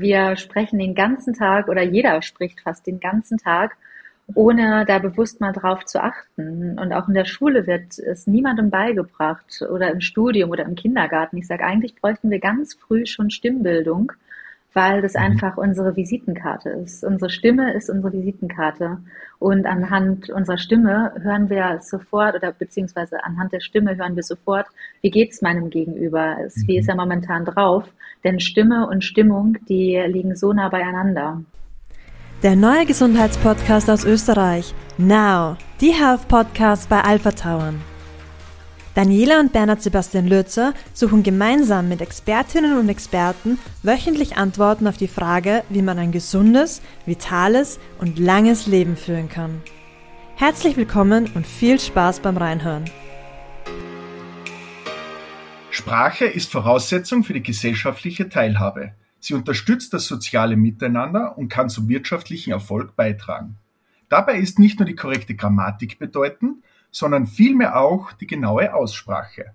wir sprechen den ganzen Tag oder jeder spricht fast den ganzen Tag, ohne da bewusst mal drauf zu achten. Und auch in der Schule wird es niemandem beigebracht oder im Studium oder im Kindergarten. Ich sage, eigentlich bräuchten wir ganz früh schon Stimmbildung weil das mhm. einfach unsere Visitenkarte ist. Unsere Stimme ist unsere Visitenkarte. Und anhand unserer Stimme hören wir sofort, oder beziehungsweise anhand der Stimme hören wir sofort, wie geht's meinem Gegenüber? Wie ist mhm. er momentan drauf? Denn Stimme und Stimmung, die liegen so nah beieinander. Der neue Gesundheitspodcast aus Österreich. Now. Die Health Podcast bei Alpha Tauern. Daniela und Bernhard Sebastian Lürzer suchen gemeinsam mit Expertinnen und Experten wöchentlich Antworten auf die Frage, wie man ein gesundes, vitales und langes Leben führen kann. Herzlich willkommen und viel Spaß beim Reinhören. Sprache ist Voraussetzung für die gesellschaftliche Teilhabe. Sie unterstützt das soziale Miteinander und kann zum wirtschaftlichen Erfolg beitragen. Dabei ist nicht nur die korrekte Grammatik bedeutend, sondern vielmehr auch die genaue Aussprache.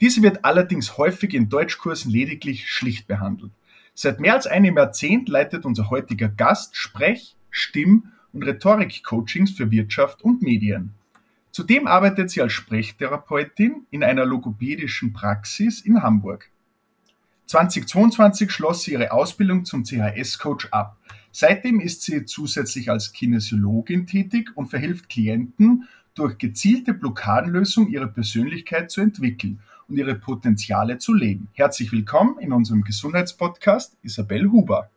Diese wird allerdings häufig in Deutschkursen lediglich schlicht behandelt. Seit mehr als einem Jahrzehnt leitet unser heutiger Gast Sprech-, Stimm- und Rhetorik-Coachings für Wirtschaft und Medien. Zudem arbeitet sie als Sprechtherapeutin in einer logopädischen Praxis in Hamburg. 2022 schloss sie ihre Ausbildung zum CHS-Coach ab. Seitdem ist sie zusätzlich als Kinesiologin tätig und verhilft Klienten durch gezielte Blockadenlösung ihre Persönlichkeit zu entwickeln und ihre Potenziale zu leben. Herzlich willkommen in unserem Gesundheitspodcast, Isabel Huber.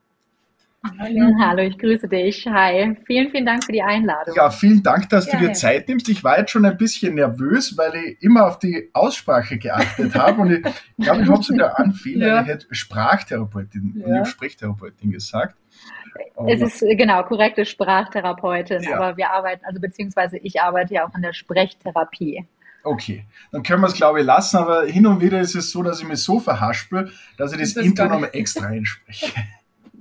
Hallo. Hallo, ich grüße dich. Hi. Vielen, vielen Dank für die Einladung. Ja, vielen Dank, dass ja, du dir Zeit nimmst. Ich war jetzt schon ein bisschen nervös, weil ich immer auf die Aussprache geachtet habe. Und ich glaube, ich habe sogar einen Fehler. Ja. Ich hätte Sprachtherapeutin ja. und Sprechtherapeutin gesagt. Es ist genau korrekte Sprachtherapeutin, ja. aber wir arbeiten, also beziehungsweise ich arbeite ja auch in der Sprechtherapie. Okay, dann können wir es glaube ich lassen, aber hin und wieder ist es so, dass ich mich so verhaspel, dass ich das, das Intro nochmal extra einspreche.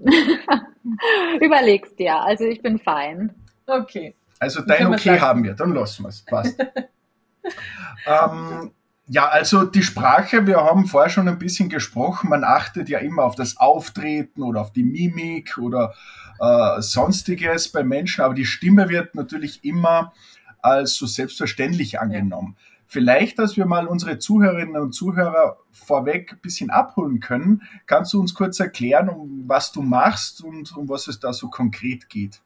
Überlegst dir, also ich bin fein. Okay. Also dein Okay haben wir, dann lassen wir es. Passt. ähm, ja, also die Sprache, wir haben vorher schon ein bisschen gesprochen, man achtet ja immer auf das Auftreten oder auf die Mimik oder äh, sonstiges bei Menschen, aber die Stimme wird natürlich immer als so selbstverständlich angenommen. Ja. Vielleicht, dass wir mal unsere Zuhörerinnen und Zuhörer vorweg ein bisschen abholen können, kannst du uns kurz erklären, um was du machst und um was es da so konkret geht?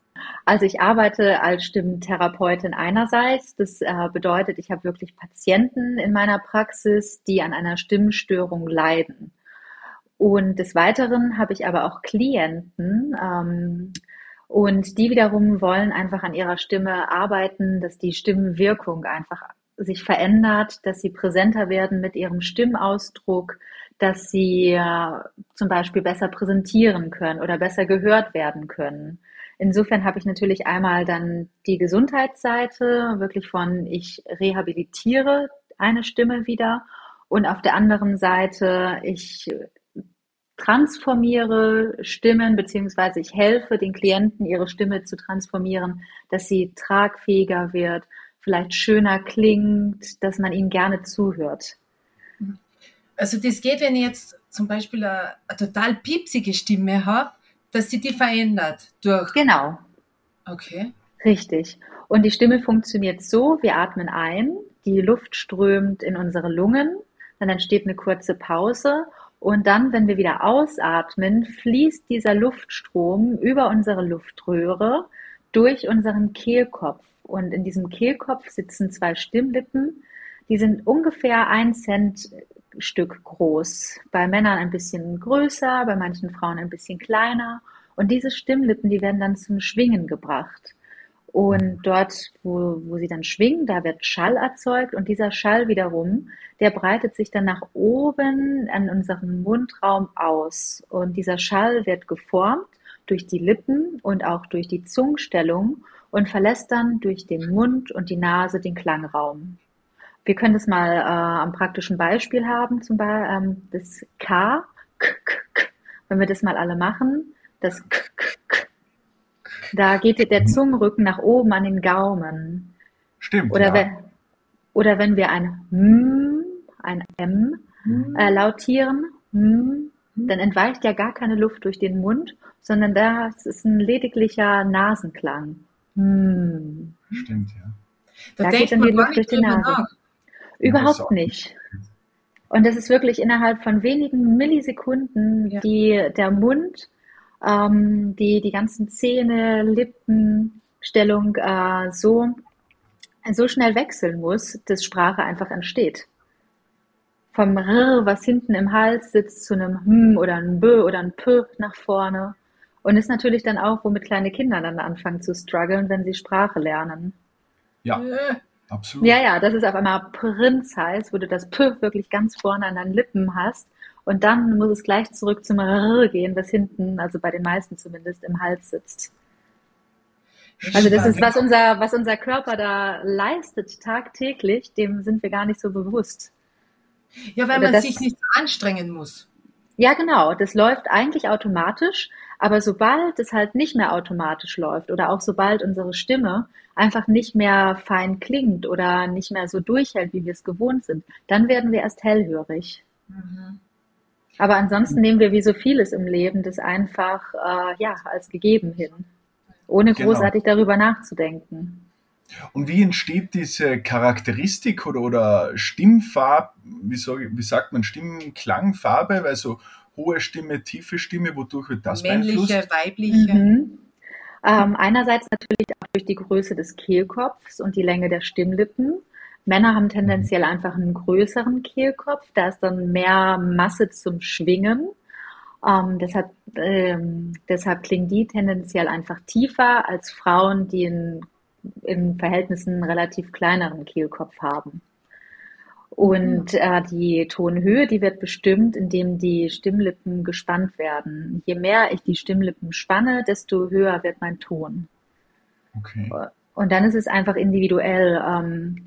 Also ich arbeite als Stimmtherapeutin einerseits. Das äh, bedeutet, ich habe wirklich Patienten in meiner Praxis, die an einer Stimmstörung leiden. Und des Weiteren habe ich aber auch Klienten, ähm, und die wiederum wollen einfach an ihrer Stimme arbeiten, dass die Stimmwirkung einfach sich verändert, dass sie präsenter werden mit ihrem Stimmausdruck, dass sie äh, zum Beispiel besser präsentieren können oder besser gehört werden können. Insofern habe ich natürlich einmal dann die Gesundheitsseite, wirklich von ich rehabilitiere eine Stimme wieder und auf der anderen Seite ich transformiere Stimmen beziehungsweise ich helfe den Klienten ihre Stimme zu transformieren, dass sie tragfähiger wird, vielleicht schöner klingt, dass man ihnen gerne zuhört. Also das geht, wenn ich jetzt zum Beispiel eine, eine total piepsige Stimme habe, dass sie die verändert durch. Genau. Okay. Richtig. Und die Stimme funktioniert so, wir atmen ein, die Luft strömt in unsere Lungen, dann entsteht eine kurze Pause und dann, wenn wir wieder ausatmen, fließt dieser Luftstrom über unsere Luftröhre durch unseren Kehlkopf. Und in diesem Kehlkopf sitzen zwei Stimmlippen, die sind ungefähr ein Cent Stück groß. Bei Männern ein bisschen größer, bei manchen Frauen ein bisschen kleiner. Und diese Stimmlippen, die werden dann zum Schwingen gebracht. Und dort, wo, wo sie dann schwingen, da wird Schall erzeugt und dieser Schall wiederum, der breitet sich dann nach oben an unserem Mundraum aus. Und dieser Schall wird geformt durch die Lippen und auch durch die Zungenstellung und verlässt dann durch den Mund und die Nase den Klangraum. Wir können das mal äh, am praktischen Beispiel haben, zum Beispiel ähm, das K, K, K, K. Wenn wir das mal alle machen, das K, K, K. Da geht der Zungenrücken nach oben an den Gaumen. Stimmt. Oder, ja. wenn, oder wenn wir ein M, ein M hm. äh, lautieren, M, dann entweicht ja gar keine Luft durch den Mund, sondern das ist ein lediglicher Nasenklang. Hm. Stimmt, ja. Da, Da denkt geht dann die Luft durch die Nase. nach. Ja, Überhaupt auch nicht. Und das ist wirklich innerhalb von wenigen Millisekunden, Ja. die der Mund, ähm, die, die ganzen Zähne, Lippen, Stellung äh, so, so schnell wechseln muss, dass Sprache einfach entsteht. Vom R, was hinten im Hals sitzt, zu einem Hm oder ein B oder ein P nach vorne. Und ist natürlich dann auch, womit kleine Kinder dann anfangen zu strugglen, wenn sie Sprache lernen. Ja, Äh, absolut. Ja, ja, dass es auf einmal Prinz heißt, wo du das P wirklich ganz vorne an deinen Lippen hast. Und dann muss es gleich zurück zum R gehen, was hinten, also bei den meisten zumindest, im Hals sitzt. Also das ist, was unser, was unser Körper da leistet tagtäglich, dem sind wir gar nicht so bewusst. Ja, weil Oder man das- sich nicht so anstrengen muss. Ja, genau, das läuft eigentlich automatisch, aber sobald es halt nicht mehr automatisch läuft oder auch sobald unsere Stimme einfach nicht mehr fein klingt oder nicht mehr so durchhält, wie wir es gewohnt sind, dann werden wir erst hellhörig. Mhm. Aber ansonsten nehmen wir wie so vieles im Leben das einfach äh, ja als gegeben hin, ohne Genau. großartig darüber nachzudenken. Und wie entsteht diese Charakteristik oder, oder Stimmfarbe, wie, wie sagt man, Stimmklangfarbe, weil so hohe Stimme, tiefe Stimme, wodurch wird das Männliche, beeinflusst? weibliche. Mhm. Ähm, einerseits natürlich auch durch die Größe des Kehlkopfs und die Länge der Stimmlippen. Männer haben tendenziell einfach einen größeren Kehlkopf, da ist dann mehr Masse zum Schwingen. Ähm, deshalb, ähm, deshalb klingen die tendenziell einfach tiefer als Frauen, die in, in Verhältnissen einen relativ kleineren Kehlkopf haben. Und äh, die Tonhöhe, die wird bestimmt, indem die Stimmlippen gespannt werden. Je mehr ich die Stimmlippen spanne, desto höher wird mein Ton. Okay. Und dann ist es einfach individuell. Ähm,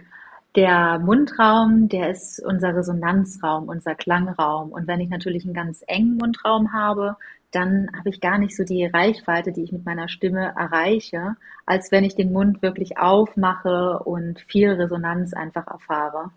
der Mundraum, der ist unser Resonanzraum, unser Klangraum. Und wenn ich natürlich einen ganz engen Mundraum habe, dann habe ich gar nicht so die Reichweite, die ich mit meiner Stimme erreiche, als wenn ich den Mund wirklich aufmache und viel Resonanz einfach erfahre.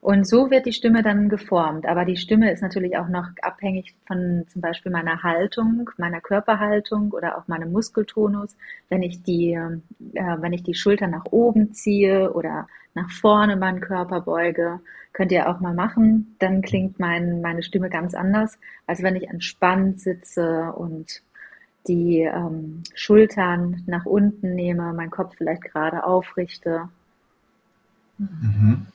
Und so wird die Stimme dann geformt. Aber die Stimme ist natürlich auch noch abhängig von zum Beispiel meiner Haltung, meiner Körperhaltung oder auch meinem Muskeltonus. Wenn ich die, äh, wenn ich die Schultern nach oben ziehe oder nach vorne meinen Körper beuge, könnt ihr auch mal machen. Dann klingt mein, meine Stimme ganz anders, als wenn ich entspannt sitze und die ähm, Schultern nach unten nehme, meinen Kopf vielleicht gerade aufrichte. Mhm.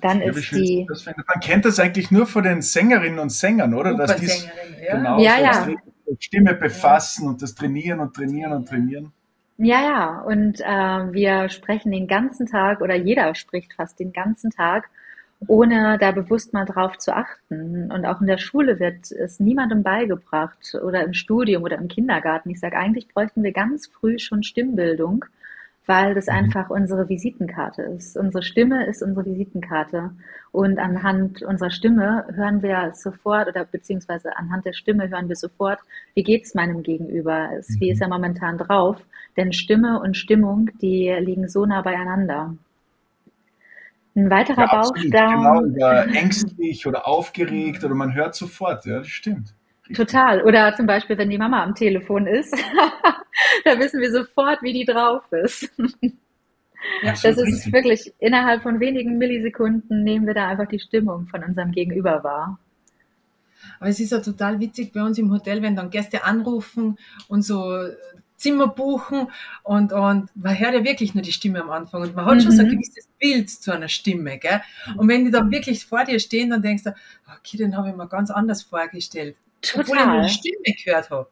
Dann Ja, ist die, das. Man kennt das eigentlich nur von den Sängerinnen und Sängern, oder? Dass die ja. genau Ja, so ja. mit Stimme befassen und das trainieren und trainieren und trainieren. Ja, ja, und äh, wir sprechen den ganzen Tag oder jeder spricht fast den ganzen Tag, ohne da bewusst mal drauf zu achten. Und auch in der Schule wird es niemandem beigebracht oder im Studium oder im Kindergarten. Ich sage, eigentlich bräuchten wir ganz früh schon Stimmbildung, weil das Mhm. einfach unsere Visitenkarte ist. Unsere Stimme ist unsere Visitenkarte. Und anhand unserer Stimme hören wir sofort oder beziehungsweise anhand der Stimme hören wir sofort, wie geht's meinem Gegenüber? Es- Wie Mhm. ist er momentan drauf? Denn Stimme und Stimmung, die liegen so nah beieinander. Ein weiterer Ja, absolut. Baustein, Genau, oder ängstlich oder aufgeregt oder man hört sofort, ja, das stimmt. Total. Oder zum Beispiel, wenn die Mama am Telefon ist, da wissen wir sofort, wie die drauf ist. Ja, Das ist wirklich innerhalb von wenigen Millisekunden nehmen wir da einfach die Stimmung von unserem Gegenüber wahr. Aber es ist ja total witzig bei uns im Hotel, wenn dann Gäste anrufen und so Zimmer buchen und, und man hört ja wirklich nur die Stimme am Anfang und man hat schon so ein Mhm. gewisses Bild zu einer Stimme, gell? Und wenn die dann wirklich vor dir stehen, dann denkst du, okay, den habe ich mir ganz anders vorgestellt. Obwohl ich nur Total. die Stimme gehört habe.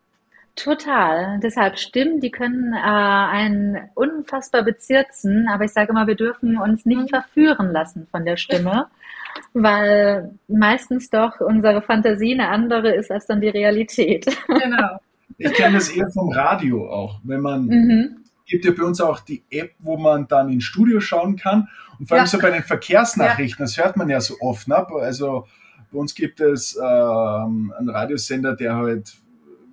Total. Deshalb Stimmen, die können äh, einen unfassbar bezirzen, aber ich sage immer, wir dürfen uns nicht Mhm. verführen lassen von der Stimme, weil meistens doch unsere Fantasie eine andere ist als dann die Realität. Genau. Ich kenne das eher vom Radio auch. Wenn man, Mhm. gibt ja bei uns auch die App, wo man dann ins Studio schauen kann. Und vor allem Ja. so bei den Verkehrsnachrichten, das hört man ja so oft. Ne? Also bei uns gibt es ähm, einen Radiosender, der halt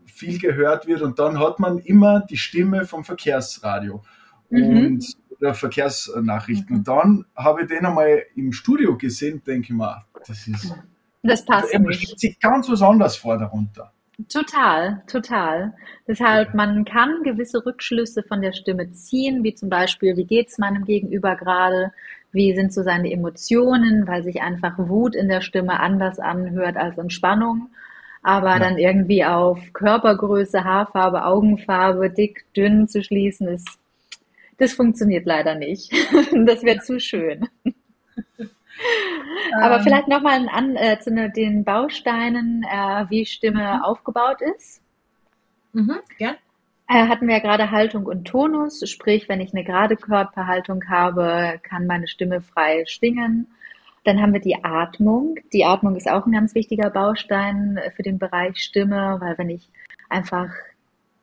viel gehört wird und dann hat man immer die Stimme vom Verkehrsradio Mhm. und oder Verkehrsnachrichten. Und dann habe ich den einmal im Studio gesehen, denke ich mir, das ist, Das passt also, nicht. Man stellt sich ganz was anderes vor darunter. Total, total. Deshalb, man kann gewisse Rückschlüsse von der Stimme ziehen, wie zum Beispiel, wie geht's meinem Gegenüber gerade? Wie sind so seine Emotionen, weil sich einfach Wut in der Stimme anders anhört als Entspannung. Aber ja. dann irgendwie auf Körpergröße, Haarfarbe, Augenfarbe, dick, dünn zu schließen, ist, das funktioniert leider nicht. das wäre zu schön. Aber ähm, vielleicht nochmal an, äh, zu ne, den Bausteinen, äh, wie Stimme mhm. aufgebaut ist. Mhm, gern. Äh, hatten wir ja gerade Haltung und Tonus, sprich, wenn ich eine gerade Körperhaltung habe, kann meine Stimme frei schwingen. Dann haben wir die Atmung. Die Atmung ist auch ein ganz wichtiger Baustein für den Bereich Stimme, weil wenn ich einfach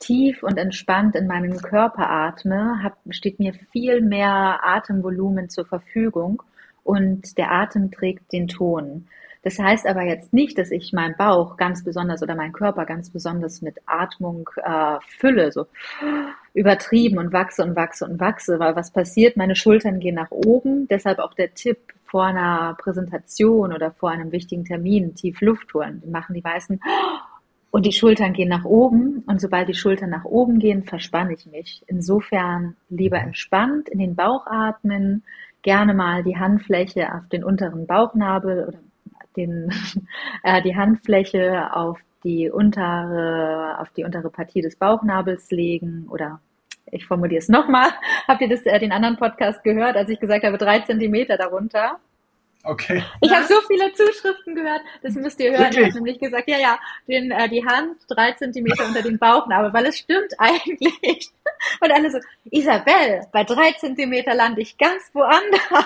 tief und entspannt in meinem Körper atme, hab, steht mir viel mehr Atemvolumen zur Verfügung und der Atem trägt den Ton. Das heißt aber jetzt nicht, dass ich meinen Bauch ganz besonders oder meinen Körper ganz besonders mit Atmung äh, fülle, so übertrieben und wachse und wachse und wachse, weil was passiert? Meine Schultern gehen nach oben. Deshalb auch der Tipp vor einer Präsentation oder vor einem wichtigen Termin tief Luft holen. Die machen die meisten und die Schultern gehen nach oben und sobald die Schultern nach oben gehen, verspanne ich mich. Insofern lieber entspannt in den Bauch atmen, gerne mal die Handfläche auf den unteren Bauchnabel oder den, äh, die Handfläche auf die untere, auf die untere Partie des Bauchnabels legen oder ich formuliere es nochmal. Habt ihr das, äh, den anderen Podcast gehört, als ich gesagt habe, drei Zentimeter darunter? Okay. Ich habe so viele Zuschriften gehört, das müsst ihr hören. Wirklich? Ich habe nämlich gesagt, ja, ja, den, äh, die Hand drei Zentimeter unter den Bauchnabel, weil es stimmt eigentlich. Und alle so, Isabel, bei drei Zentimeter lande ich ganz woanders.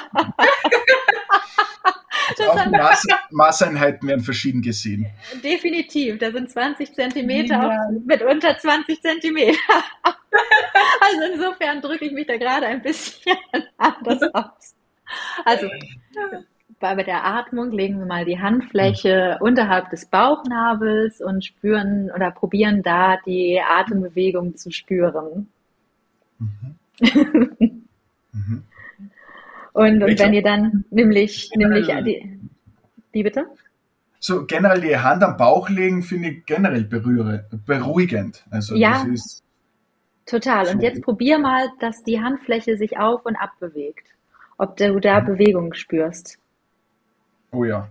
auch Maß, Maßeinheiten werden verschieden gesehen. Definitiv, da sind 20 Zentimeter ja. mit unter 20 Zentimeter. also insofern drücke ich mich da gerade ein bisschen anders aus. Also bei der Atmung legen wir mal die Handfläche unterhalb des Bauchnabels und spüren oder probieren da die Atembewegung zu spüren. Mhm. mhm. Und, und wenn ihr dann nämlich, nämlich die, wie bitte? So generell die Hand am Bauch legen, finde ich generell berühre, beruhigend. Also ja, total. Und jetzt probier mal, dass die Handfläche sich auf und ab bewegt. Ob du da mhm. Bewegung spürst. Oh ja.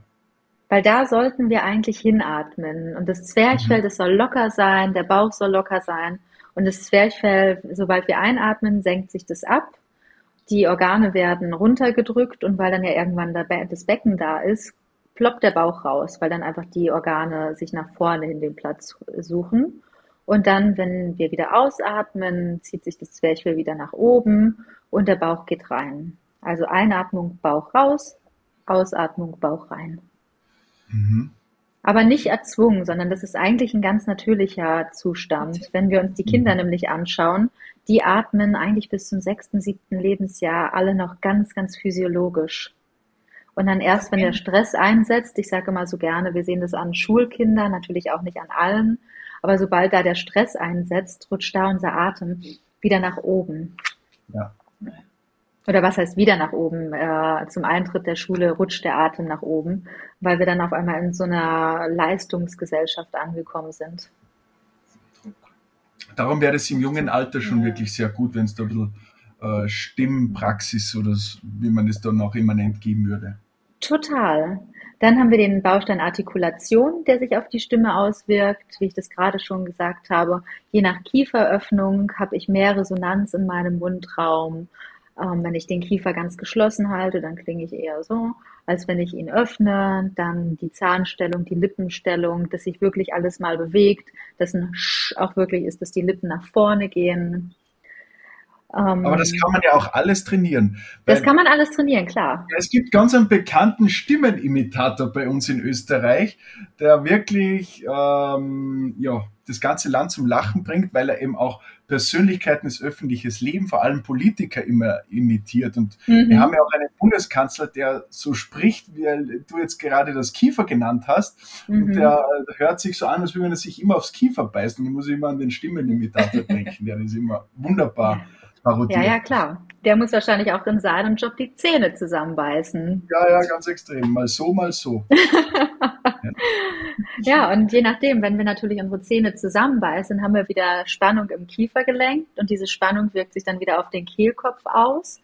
Weil da sollten wir eigentlich hinatmen. Und das Zwerchfell, mhm. das soll locker sein, der Bauch soll locker sein. Und das Zwerchfell, sobald wir einatmen, senkt sich das ab die Organe werden runtergedrückt und weil dann ja irgendwann das Becken da ist, ploppt der Bauch raus, weil dann einfach die Organe sich nach vorne in den Platz suchen. Und dann, wenn wir wieder ausatmen, zieht sich das Zwerchfell wieder nach oben und der Bauch geht rein. Also Einatmung, Bauch raus, Ausatmung, Bauch rein. Mhm. Aber nicht erzwungen, sondern das ist eigentlich ein ganz natürlicher Zustand. Wenn wir uns die Kinder mhm. nämlich anschauen, die atmen eigentlich bis zum sechsten, siebten Lebensjahr alle noch ganz, ganz physiologisch. Und dann erst, wenn der Stress einsetzt, ich sage immer so gerne, wir sehen das an Schulkindern, natürlich auch nicht an allen, aber sobald da der Stress einsetzt, rutscht da unser Atem wieder nach oben. Ja. Oder was heißt wieder nach oben? Äh, zum Eintritt der Schule rutscht der Atem nach oben, weil wir dann auf einmal in so einer Leistungsgesellschaft angekommen sind. Darum wäre es im jungen Alter schon ja. wirklich sehr gut, wenn es da ein bisschen äh, Stimmpraxis oder wie man es dann auch immer nennt, geben würde. Total. Dann haben wir den Baustein Artikulation, der sich auf die Stimme auswirkt. Wie ich das gerade schon gesagt habe, je nach Kieferöffnung habe ich mehr Resonanz in meinem Mundraum. Ähm, wenn ich den Kiefer ganz geschlossen halte, dann klinge ich eher so, als wenn ich ihn öffne. Dann die Zahnstellung, die Lippenstellung, dass sich wirklich alles mal bewegt, dass ein Sch auch wirklich ist, dass die Lippen nach vorne gehen. Ähm, Aber das kann man ja auch alles trainieren. Das kann man alles trainieren, klar. Es gibt ganz einen bekannten Stimmenimitator bei uns in Österreich, der wirklich ähm, ja, das ganze Land zum Lachen bringt, weil er eben auch Persönlichkeiten des öffentlichen Lebens, vor allem Politiker, immer imitiert. Und mhm. wir haben ja auch einen Bundeskanzler, der so spricht, wie du jetzt gerade das Kiefer genannt hast. Mhm. Und der hört sich so an, als würde er sich immer aufs Kiefer beißen. Ich muss immer an den Stimmenimitator denken, der ist immer wunderbar parodiert. Ja, ja, klar. Der muss wahrscheinlich auch in seinem Job die Zähne zusammenbeißen. Ja, ja, ganz extrem. Mal so, mal so. Ja, und je nachdem, wenn wir natürlich unsere Zähne zusammenbeißen, haben wir wieder Spannung im Kiefergelenk und diese Spannung wirkt sich dann wieder auf den Kehlkopf aus.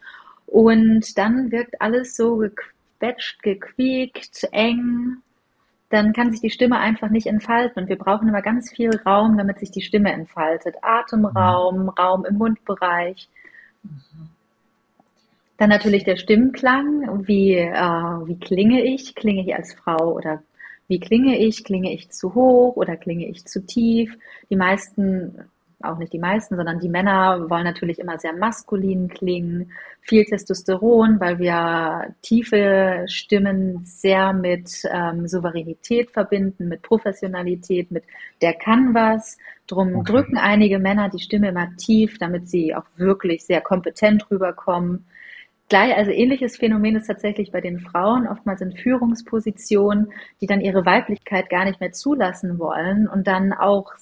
Und dann wirkt alles so gequetscht, gequiekt, eng. Dann kann sich die Stimme einfach nicht entfalten. Und wir brauchen immer ganz viel Raum, damit sich die Stimme entfaltet. Atemraum, Raum im Mundbereich. Dann natürlich der Stimmklang. Wie, äh, wie klinge ich? Klinge ich als Frau oder wie klinge ich? Klinge ich zu hoch oder klinge ich zu tief? Die meisten, auch nicht die meisten, sondern die Männer wollen natürlich immer sehr maskulin klingen, viel Testosteron, weil wir tiefe Stimmen sehr mit ähm, Souveränität verbinden, mit Professionalität, mit der kann was. Drum okay. drücken einige Männer die Stimme immer tief, damit sie auch wirklich sehr kompetent rüberkommen. Gleich, also ähnliches Phänomen ist tatsächlich bei den Frauen, oftmals in Führungspositionen, die dann ihre Weiblichkeit gar nicht mehr zulassen wollen und dann auch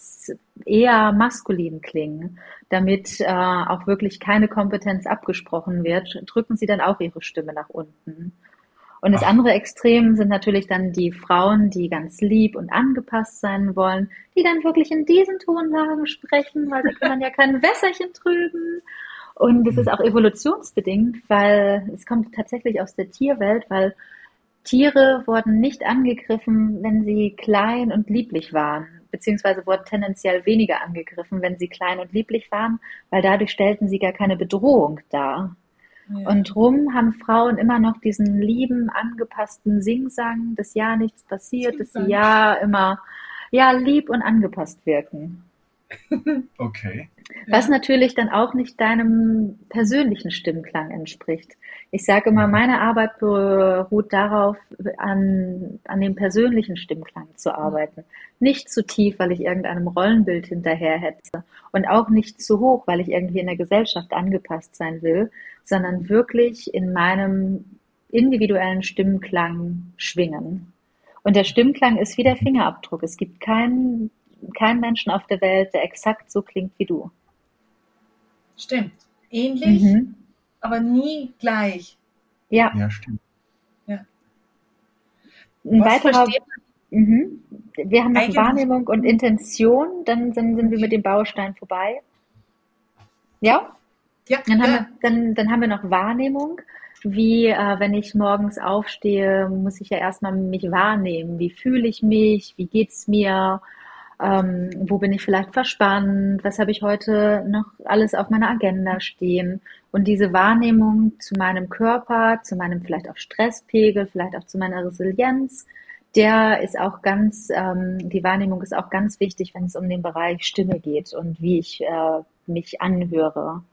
eher maskulin klingen, damit äh, auch wirklich keine Kompetenz abgesprochen wird, drücken sie dann auch ihre Stimme nach unten. Und das Ach. andere Extrem sind natürlich dann die Frauen, die ganz lieb und angepasst sein wollen, die dann wirklich in diesen Tonlagen sprechen, weil sie können ja kein Wässerchen trüben und es ist mhm. auch evolutionsbedingt, weil es kommt tatsächlich aus der Tierwelt, weil Tiere wurden nicht angegriffen, wenn sie klein und lieblich waren, beziehungsweise wurden tendenziell weniger angegriffen, wenn sie klein und lieblich waren, weil dadurch stellten sie gar keine Bedrohung dar. Ja. Und drum haben Frauen immer noch diesen lieben, angepassten Singsang, dass ja nichts passiert, dass sie ja immer ja lieb und angepasst wirken. Okay. Was ja. natürlich dann auch nicht deinem persönlichen Stimmklang entspricht. Ich sage immer, meine Arbeit beruht darauf, an, an dem persönlichen Stimmklang zu arbeiten. Nicht zu tief, weil ich irgendeinem Rollenbild hinterherhetze und auch nicht zu hoch, weil ich irgendwie in der Gesellschaft angepasst sein will, sondern wirklich in meinem individuellen Stimmklang schwingen. Und der Stimmklang ist wie der Fingerabdruck. Es gibt keinen keinen Menschen auf der Welt, der exakt so klingt wie du. Stimmt. Ähnlich, mhm. aber nie gleich. Ja. Ja, stimmt. Ja. Ein Was weiterer, mhm. Wir haben noch Wahrnehmung und Intention, dann sind, sind wir mit dem Baustein vorbei. Ja? Ja. Dann haben, ja. Wir, dann, dann haben wir noch Wahrnehmung wie äh, wenn ich morgens aufstehe, muss ich ja erstmal mich wahrnehmen. Wie fühle ich mich? Wie geht's mir? Ähm, wo bin ich vielleicht verspannt, was habe ich heute noch alles auf meiner Agenda stehen. Und diese Wahrnehmung zu meinem Körper, zu meinem vielleicht auch Stresspegel, vielleicht auch zu meiner Resilienz, der ist auch ganz, ähm, die Wahrnehmung ist auch ganz wichtig, wenn es um den Bereich Stimme geht und wie ich äh, mich anhöre.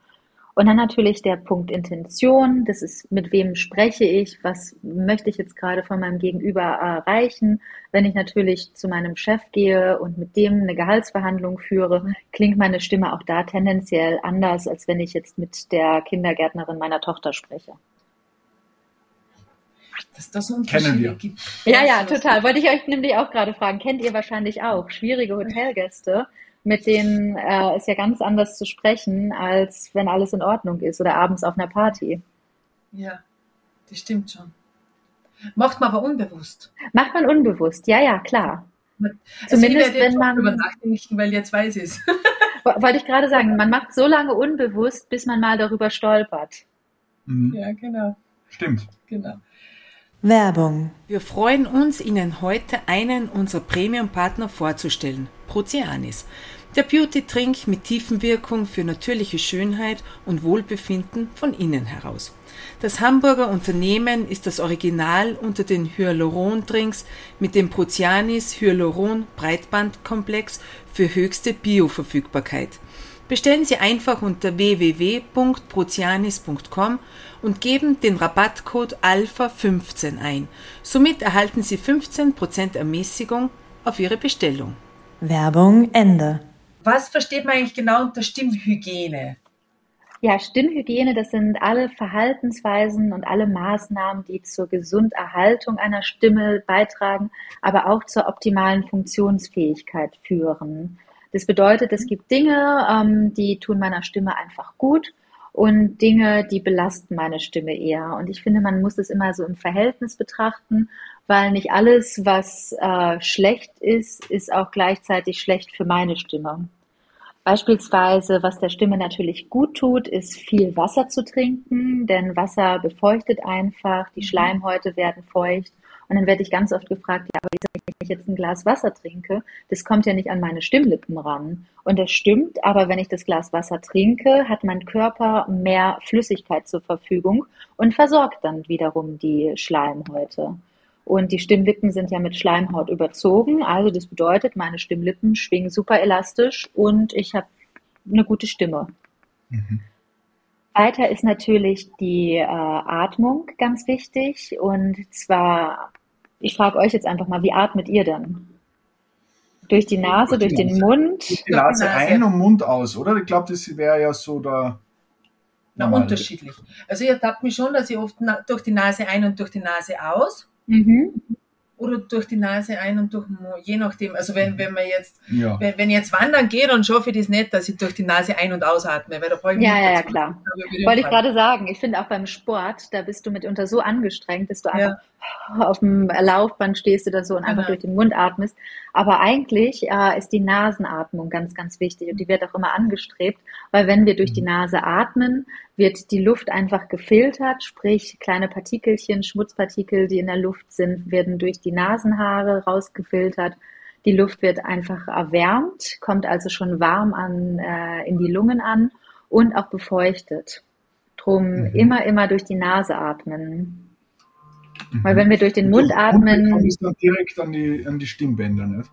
Und dann natürlich der Punkt Intention. Das ist, mit wem spreche ich? Was möchte ich jetzt gerade von meinem Gegenüber erreichen? Wenn ich natürlich zu meinem Chef gehe und mit dem eine Gehaltsverhandlung führe, klingt meine Stimme auch da tendenziell anders, als wenn ich jetzt mit der Kindergärtnerin meiner Tochter spreche. Dass das Unterschiede gibt. Ja, ja, total. Wollte ich euch nämlich auch gerade fragen. Kennt ihr wahrscheinlich auch schwierige Hotelgäste? Mit denen äh, ist ja ganz anders zu sprechen, als wenn alles in Ordnung ist oder abends auf einer Party. Ja, das stimmt schon. Macht man aber unbewusst. Macht man unbewusst, ja, ja, klar. Also Zumindest wenn man. Darüber nachdenken, weil jetzt weiß ich es. Wollte ich gerade sagen, man macht so lange unbewusst, bis man mal darüber stolpert. Mhm. Ja, genau. Stimmt. Genau. Werbung. Wir freuen uns, Ihnen heute einen unserer Premium-Partner vorzustellen, Proceanis. Der Beauty-Trink mit Tiefenwirkung für natürliche Schönheit und Wohlbefinden von innen heraus. Das Hamburger Unternehmen ist das Original unter den Hyaluron-Drinks mit dem Proceanis Hyaluron Breitbandkomplex für höchste Bioverfügbarkeit. Bestellen Sie einfach unter www.prozianis.com und geben den Rabattcode ALPHA15 ein. Somit erhalten Sie 15% Ermäßigung auf Ihre Bestellung. Werbung Ende. Was versteht man eigentlich genau unter Stimmhygiene? Ja, Stimmhygiene, das sind alle Verhaltensweisen und alle Maßnahmen, die zur Gesunderhaltung einer Stimme beitragen, aber auch zur optimalen Funktionsfähigkeit führen. Das bedeutet, es gibt Dinge, ähm, die tun meiner Stimme einfach gut und Dinge, die belasten meine Stimme eher. Und ich finde, man muss es immer so im Verhältnis betrachten, weil nicht alles, was äh, schlecht ist, ist auch gleichzeitig schlecht für meine Stimme. Beispielsweise, was der Stimme natürlich gut tut, ist viel Wasser zu trinken, denn Wasser befeuchtet einfach, die mhm. Schleimhäute werden feucht. Und dann werde ich ganz oft gefragt, ja, aber wenn ich jetzt ein Glas Wasser trinke, das kommt ja nicht an meine Stimmlippen ran. Und das stimmt, aber wenn ich das Glas Wasser trinke, hat mein Körper mehr Flüssigkeit zur Verfügung und versorgt dann wiederum die Schleimhäute. Und die Stimmlippen sind ja mit Schleimhaut überzogen. Also das bedeutet, meine Stimmlippen schwingen super elastisch und ich habe eine gute Stimme. Mhm. Weiter ist natürlich die äh, Atmung ganz wichtig. Und zwar, ich frage euch jetzt einfach mal, wie atmet ihr denn? Durch die Nase, durch, durch den Mund? Durch die Nase, Nase ein und Mund aus, oder? Ich glaube, das wäre ja so der. Na, unterschiedlich. Also ihr habt mich schon, dass ich oft durch die Nase ein und durch die Nase aus. Mhm. Oder durch die Nase ein und durch den Mund, je nachdem. Also wenn, wenn man jetzt, ja. wenn, wenn ich jetzt wandern gehe, dann schaffe ich das nicht, dass ich durch die Nase ein- und ausatme, weil da brauche ich Ja, ja, ja, klar. Wollte ich gerade sagen, ich finde auch beim Sport, da bist du mitunter so angestrengt, dass du einfach ja. auf dem Laufband stehst oder so und einfach genau. durch den Mund atmest. Aber eigentlich äh, ist die Nasenatmung ganz, ganz wichtig und die wird auch immer angestrebt, weil wenn wir durch die mhm. Nase atmen, wird die Luft einfach gefiltert, sprich kleine Partikelchen, Schmutzpartikel, die in der Luft sind, werden durch die Nasenhaare rausgefiltert. Die Luft wird einfach erwärmt, kommt also schon warm an, äh, in die Lungen an und auch befeuchtet. Drum mhm. immer, immer durch die Nase atmen. Mhm. Weil wenn wir durch den Mund atmen. Kommt es dann direkt an die, an die Stimmbänder, nicht?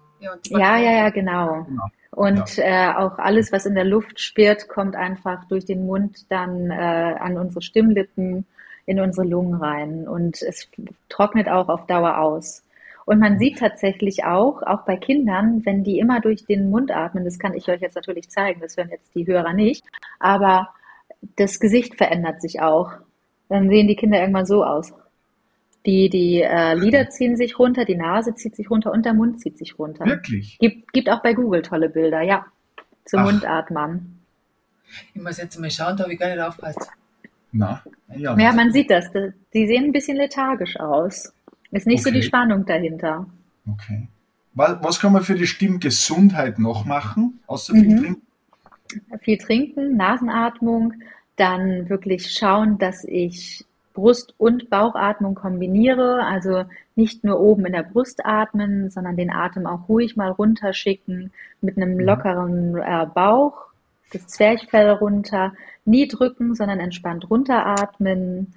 Ja, ja, ja, genau. genau. Und ja. äh, auch alles, was in der Luft spürt, kommt einfach durch den Mund dann äh, an unsere Stimmlippen, in unsere Lungen rein. Und es trocknet auch auf Dauer aus. Und man sieht tatsächlich auch, auch bei Kindern, wenn die immer durch den Mund atmen, das kann ich euch jetzt natürlich zeigen, das hören jetzt die Hörer nicht, aber das Gesicht verändert sich auch. Dann sehen die Kinder irgendwann so aus. Die, die äh, Lider ziehen sich runter, die Nase zieht sich runter und der Mund zieht sich runter. Wirklich? Gibt, gibt auch bei Google tolle Bilder, ja. Zum Ach. Mundatmen. Ich muss jetzt mal schauen, da habe ich gar nicht aufgepasst. Na, ja. Ja, man sieht das. Die sehen ein bisschen lethargisch aus. Ist nicht okay. so die Spannung dahinter. Okay. Was, was kann man für die Stimmgesundheit noch machen, außer viel mhm. trinken? Viel trinken, Nasenatmung, dann wirklich schauen, dass ich Brust- und Bauchatmung kombiniere, also nicht nur oben in der Brust atmen, sondern den Atem auch ruhig mal runterschicken mit einem mhm. lockeren äh, Bauch, das Zwerchfell runter, nie drücken, sondern entspannt runteratmen.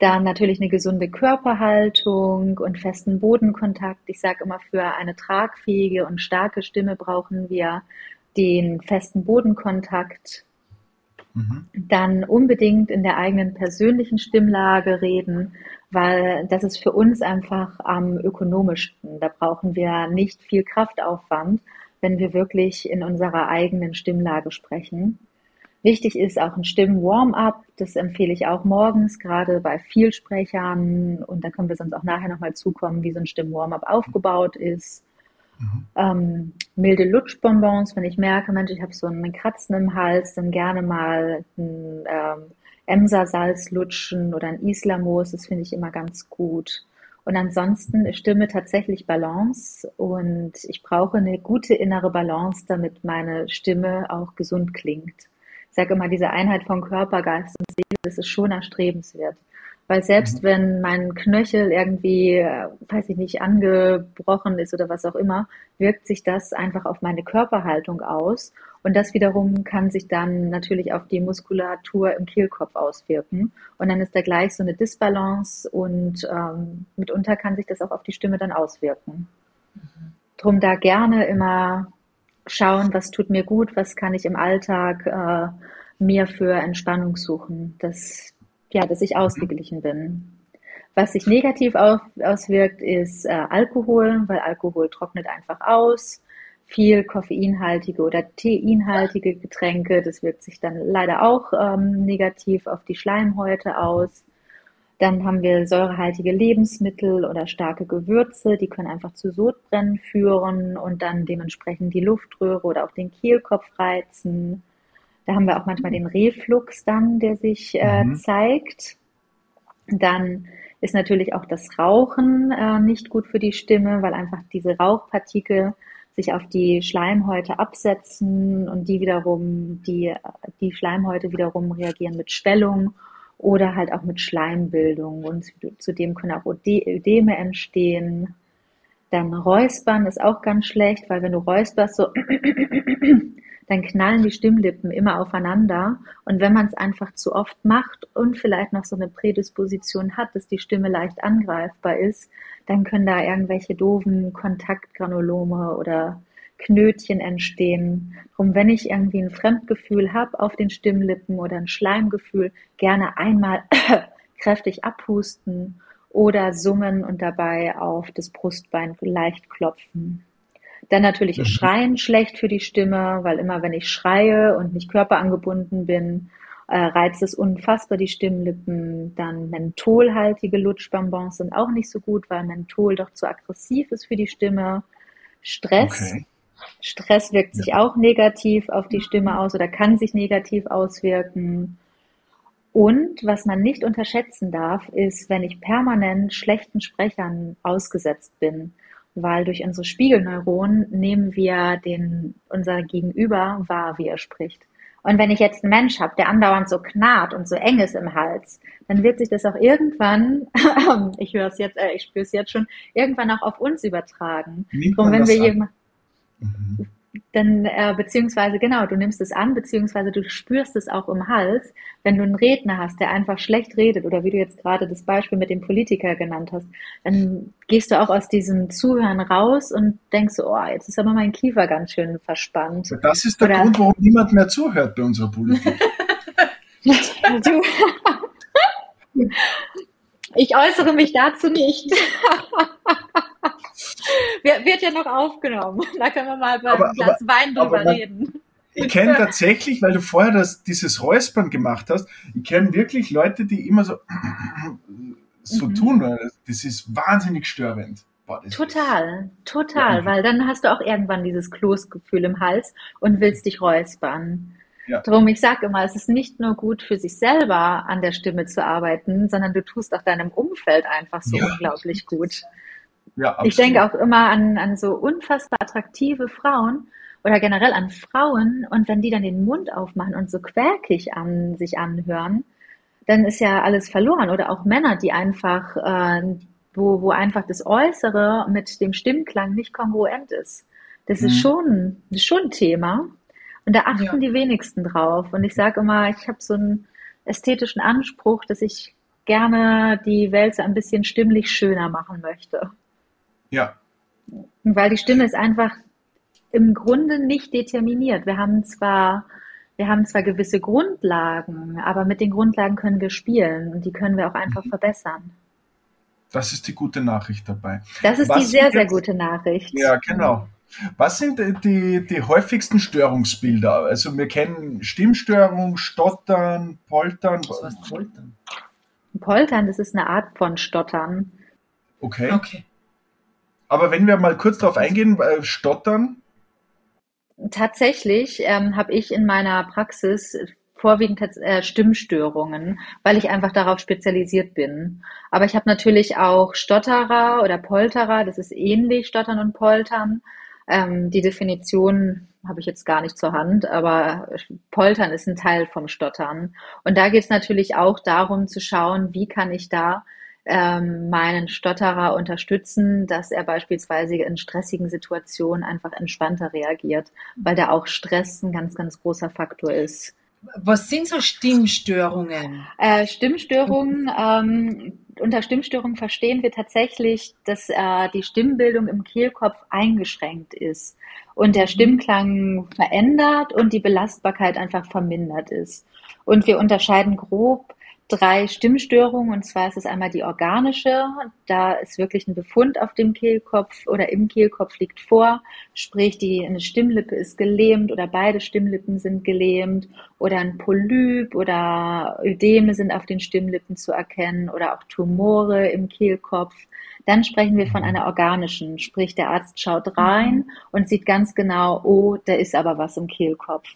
Dann natürlich eine gesunde Körperhaltung und festen Bodenkontakt. Ich sage immer, für eine tragfähige und starke Stimme brauchen wir den festen Bodenkontakt Mhm. Dann unbedingt in der eigenen persönlichen Stimmlage reden, weil das ist für uns einfach am ökonomischsten. Da brauchen wir nicht viel Kraftaufwand, wenn wir wirklich in unserer eigenen Stimmlage sprechen. Wichtig ist auch ein Stimmen-Warm-up. Das empfehle ich auch morgens, gerade bei Vielsprechern. Und da können wir sonst auch nachher nochmal zukommen, wie so ein Stimmen-Warm-up aufgebaut ist. Mhm. Ähm, milde Lutschbonbons, wenn ich merke, Mensch, ich habe so einen Kratzen im Hals, dann gerne mal ein ähm, Emser-Salz lutschen oder ein Islamos, das finde ich immer ganz gut. Und ansonsten stimme tatsächlich Balance und ich brauche eine gute innere Balance, damit meine Stimme auch gesund klingt. Ich sage immer, diese Einheit von Körper, Geist und Seele, das ist schon erstrebenswert. Weil selbst mhm. wenn mein Knöchel irgendwie, äh, weiß ich nicht, angebrochen ist oder was auch immer, wirkt sich das einfach auf meine Körperhaltung aus. Und das wiederum kann sich dann natürlich auf die Muskulatur im Kehlkopf auswirken. Und dann ist da gleich so eine Disbalance und ähm, mitunter kann sich das auch auf die Stimme dann auswirken. Mhm. Drum da gerne immer schauen, was tut mir gut, was kann ich im Alltag äh, mir für Entspannung suchen. Das, ja, dass ich ausgeglichen bin. Was sich negativ auf, auswirkt, ist äh, Alkohol, weil Alkohol trocknet einfach aus. Viel koffeinhaltige oder teinhaltige Getränke, das wirkt sich dann leider auch ähm, negativ auf die Schleimhäute aus. Dann haben wir säurehaltige Lebensmittel oder starke Gewürze, die können einfach zu Sodbrennen führen und dann dementsprechend die Luftröhre oder auch den Kehlkopf reizen. Da haben wir auch manchmal den Reflux dann, der sich äh, mhm. zeigt. Dann ist natürlich auch das Rauchen äh, nicht gut für die Stimme, weil einfach diese Rauchpartikel sich auf die Schleimhäute absetzen und die wiederum, die, die Schleimhäute wiederum reagieren mit Schwellung oder halt auch mit Schleimbildung und zudem können auch Ödeme entstehen. Dann Räuspern ist auch ganz schlecht, weil wenn du räusperst, so dann knallen die Stimmlippen immer aufeinander. Und wenn man es einfach zu oft macht und vielleicht noch so eine Prädisposition hat, dass die Stimme leicht angreifbar ist, dann können da irgendwelche doofen Kontaktgranulome oder Knötchen entstehen. Drum, wenn ich irgendwie ein Fremdgefühl habe auf den Stimmlippen oder ein Schleimgefühl, gerne einmal kräftig abhusten oder summen und dabei auf das Brustbein leicht klopfen. Dann natürlich mhm. Schreien schlecht für die Stimme, weil immer wenn ich schreie und nicht körperangebunden bin, äh, reizt es unfassbar die Stimmlippen. Dann mentholhaltige Lutschbonbons sind auch nicht so gut, weil Menthol doch zu aggressiv ist für die Stimme. Stress. Okay. Stress wirkt sich auch negativ auf die Stimme aus oder kann sich negativ auswirken. Und was man nicht unterschätzen darf, ist, wenn ich permanent schlechten Sprechern ausgesetzt bin weil durch unsere Spiegelneuronen nehmen wir den, unser Gegenüber wahr, wie er spricht. Und wenn ich jetzt einen Mensch habe, der andauernd so knarrt und so eng ist im Hals, dann wird sich das auch irgendwann, ich höre es jetzt, äh, ich spüre es jetzt schon, irgendwann auch auf uns übertragen. Drum, wenn wir jemand, mhm dann äh, beziehungsweise genau, du nimmst es an, beziehungsweise du spürst es auch im Hals, wenn du einen Redner hast, der einfach schlecht redet oder wie du jetzt gerade das Beispiel mit dem Politiker genannt hast, dann gehst du auch aus diesem Zuhören raus und denkst so, oh, jetzt ist aber mein Kiefer ganz schön verspannt. Das ist der oder, Grund, warum niemand mehr zuhört bei unserer Politik. ich äußere mich dazu nicht. Wird ja noch aufgenommen. Da können wir mal bei einem Glas Wein drüber reden. Ich kenne tatsächlich, weil du vorher das, dieses Räuspern gemacht hast, ich kenne wirklich Leute, die immer so, so mhm. tun. Das ist wahnsinnig störend. Boah, total, total, ja. weil dann hast du auch irgendwann dieses Kloßgefühl im Hals und willst dich räuspern. Ja. Darum, ich sage immer, es ist nicht nur gut für sich selber an der Stimme zu arbeiten, sondern du tust auch deinem Umfeld einfach so ja. unglaublich gut. Ja, ich denke auch immer an, an so unfassbar attraktive Frauen oder generell an Frauen und wenn die dann den Mund aufmachen und so quäkig an sich anhören, dann ist ja alles verloren. Oder auch Männer, die einfach, äh, wo, wo einfach das Äußere mit dem Stimmklang nicht kongruent ist. Das mhm. ist schon, ist schon ein Thema. Und da achten ja. die wenigsten drauf. Und ich sage immer, ich habe so einen ästhetischen Anspruch, dass ich gerne die Welt so ein bisschen stimmlich schöner machen möchte. Ja. Weil die Stimme ist einfach im Grunde nicht determiniert. Wir haben zwar, wir haben zwar gewisse Grundlagen, aber mit den Grundlagen können wir spielen und die können wir auch einfach mhm. verbessern. Das ist die gute Nachricht dabei. Das ist Was die sehr, sehr gute Nachricht. Ja, genau. Was sind die, die häufigsten Störungsbilder? Also wir kennen Stimmstörung, Stottern, Poltern. Was heißt Poltern? Poltern, das ist eine Art von Stottern. Okay. Okay. Aber wenn wir mal kurz darauf eingehen, äh, Stottern. Tatsächlich ähm, habe ich in meiner Praxis vorwiegend äh, Stimmstörungen, weil ich einfach darauf spezialisiert bin. Aber ich habe natürlich auch Stotterer oder Polterer, das ist ähnlich, Stottern und Poltern. Ähm, die Definition habe ich jetzt gar nicht zur Hand, aber Poltern ist ein Teil vom Stottern. Und da geht es natürlich auch darum zu schauen, wie kann ich da ähm, meinen Stotterer unterstützen, dass er beispielsweise in stressigen Situationen einfach entspannter reagiert, weil da auch Stress ein ganz, ganz großer Faktor ist. Was sind so Stimmstörungen? Äh, Stimmstörungen, ähm, unter Stimmstörungen verstehen wir tatsächlich, dass äh, die Stimmbildung im Kehlkopf eingeschränkt ist und der mhm. Stimmklang verändert und die Belastbarkeit einfach vermindert ist. Und wir unterscheiden grob drei Stimmstörungen. Und zwar ist es einmal die organische. Da ist wirklich ein Befund auf dem Kehlkopf oder im Kehlkopf liegt vor. Sprich, die, eine Stimmlippe ist gelähmt oder beide Stimmlippen sind gelähmt oder ein Polyp oder Ödeme sind auf den Stimmlippen zu erkennen oder auch Tumore im Kehlkopf. Dann sprechen wir von einer organischen, sprich der Arzt schaut rein und sieht ganz genau, oh, da ist aber was im Kehlkopf.